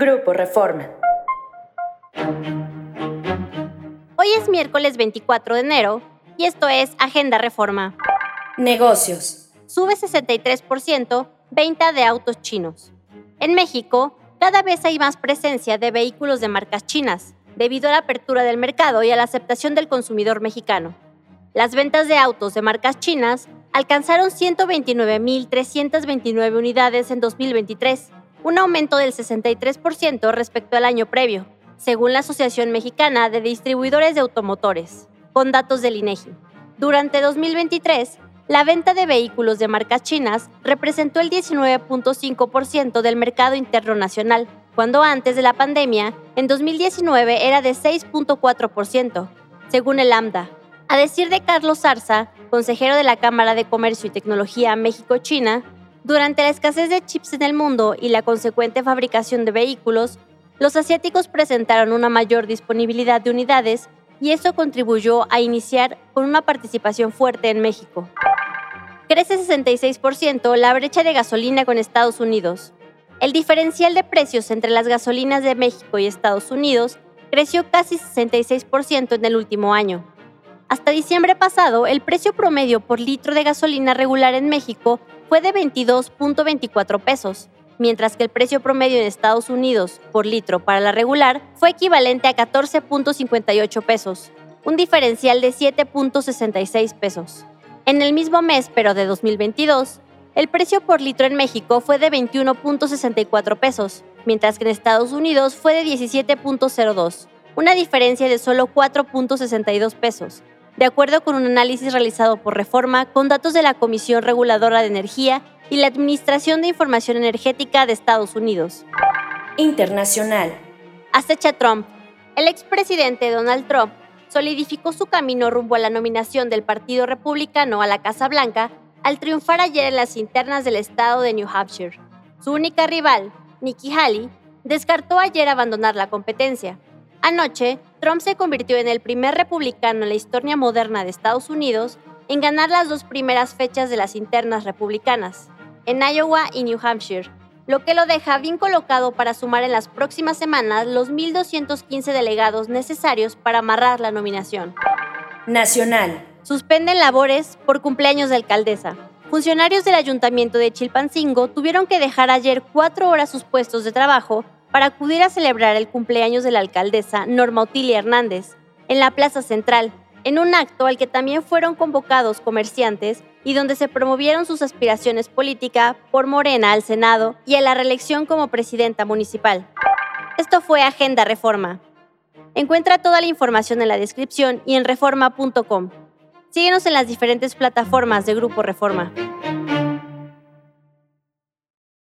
Grupo Reforma. Hoy es miércoles 24 de enero y esto es Agenda Reforma. Negocios. Sube 63% venta de autos chinos. En México, cada vez hay más presencia de vehículos de marcas chinas, debido a la apertura del mercado y a la aceptación del consumidor mexicano. Las ventas de autos de marcas chinas alcanzaron 129.329 unidades en 2023, un aumento del 63% respecto al año previo, según la Asociación Mexicana de Distribuidores de Automotores, con datos del INEGI. Durante 2023, la venta de vehículos de marcas chinas representó el 19.5% del mercado interno nacional, cuando antes de la pandemia, en 2019 era de 6.4%, según el AMDA. A decir de Carlos Zarza, consejero de la Cámara de Comercio y Tecnología México-China, durante la escasez de chips en el mundo y la consecuente fabricación de vehículos, los asiáticos presentaron una mayor disponibilidad de unidades y eso contribuyó a iniciar con una participación fuerte en México. Crece 66% la brecha de gasolina con Estados Unidos. El diferencial de precios entre las gasolinas de México y Estados Unidos creció casi 66% en el último año. Hasta diciembre pasado, el precio promedio por litro de gasolina regular en México fue de 22.24 pesos, mientras que el precio promedio en Estados Unidos por litro para la regular fue equivalente a 14.58 pesos, un diferencial de 7.66 pesos. En el mismo mes, pero de 2022, el precio por litro en México fue de 21.64 pesos, mientras que en Estados Unidos fue de 17.02, una diferencia de solo 4.62 pesos, de acuerdo con un análisis realizado por Reforma con datos de la Comisión Reguladora de Energía y la Administración de Información Energética de Estados Unidos. Internacional. Acecha Trump. El expresidente Donald Trump solidificó su camino rumbo a la nominación del Partido Republicano a la Casa Blanca al triunfar ayer en las internas del estado de New Hampshire. Su única rival, Nikki Haley, descartó ayer abandonar la competencia. Anoche, Trump se convirtió en el primer republicano en la historia moderna de Estados Unidos en ganar las dos primeras fechas de las internas republicanas, en Iowa y New Hampshire, lo que lo deja bien colocado para sumar en las próximas semanas los 1.215 delegados necesarios para amarrar la nominación. Nacional. Suspenden labores por cumpleaños de alcaldesa. Funcionarios del ayuntamiento de Chilpancingo tuvieron que dejar ayer cuatro horas sus puestos de trabajo para acudir a celebrar el cumpleaños de la alcaldesa Norma Otilia Hernández en la Plaza Central, en un acto al que también fueron convocados comerciantes y donde se promovieron sus aspiraciones políticas por Morena al Senado y a la reelección como presidenta municipal. Esto fue Agenda Reforma. Encuentra toda la información en la descripción y en reforma.com. Síguenos en las diferentes plataformas de Grupo Reforma.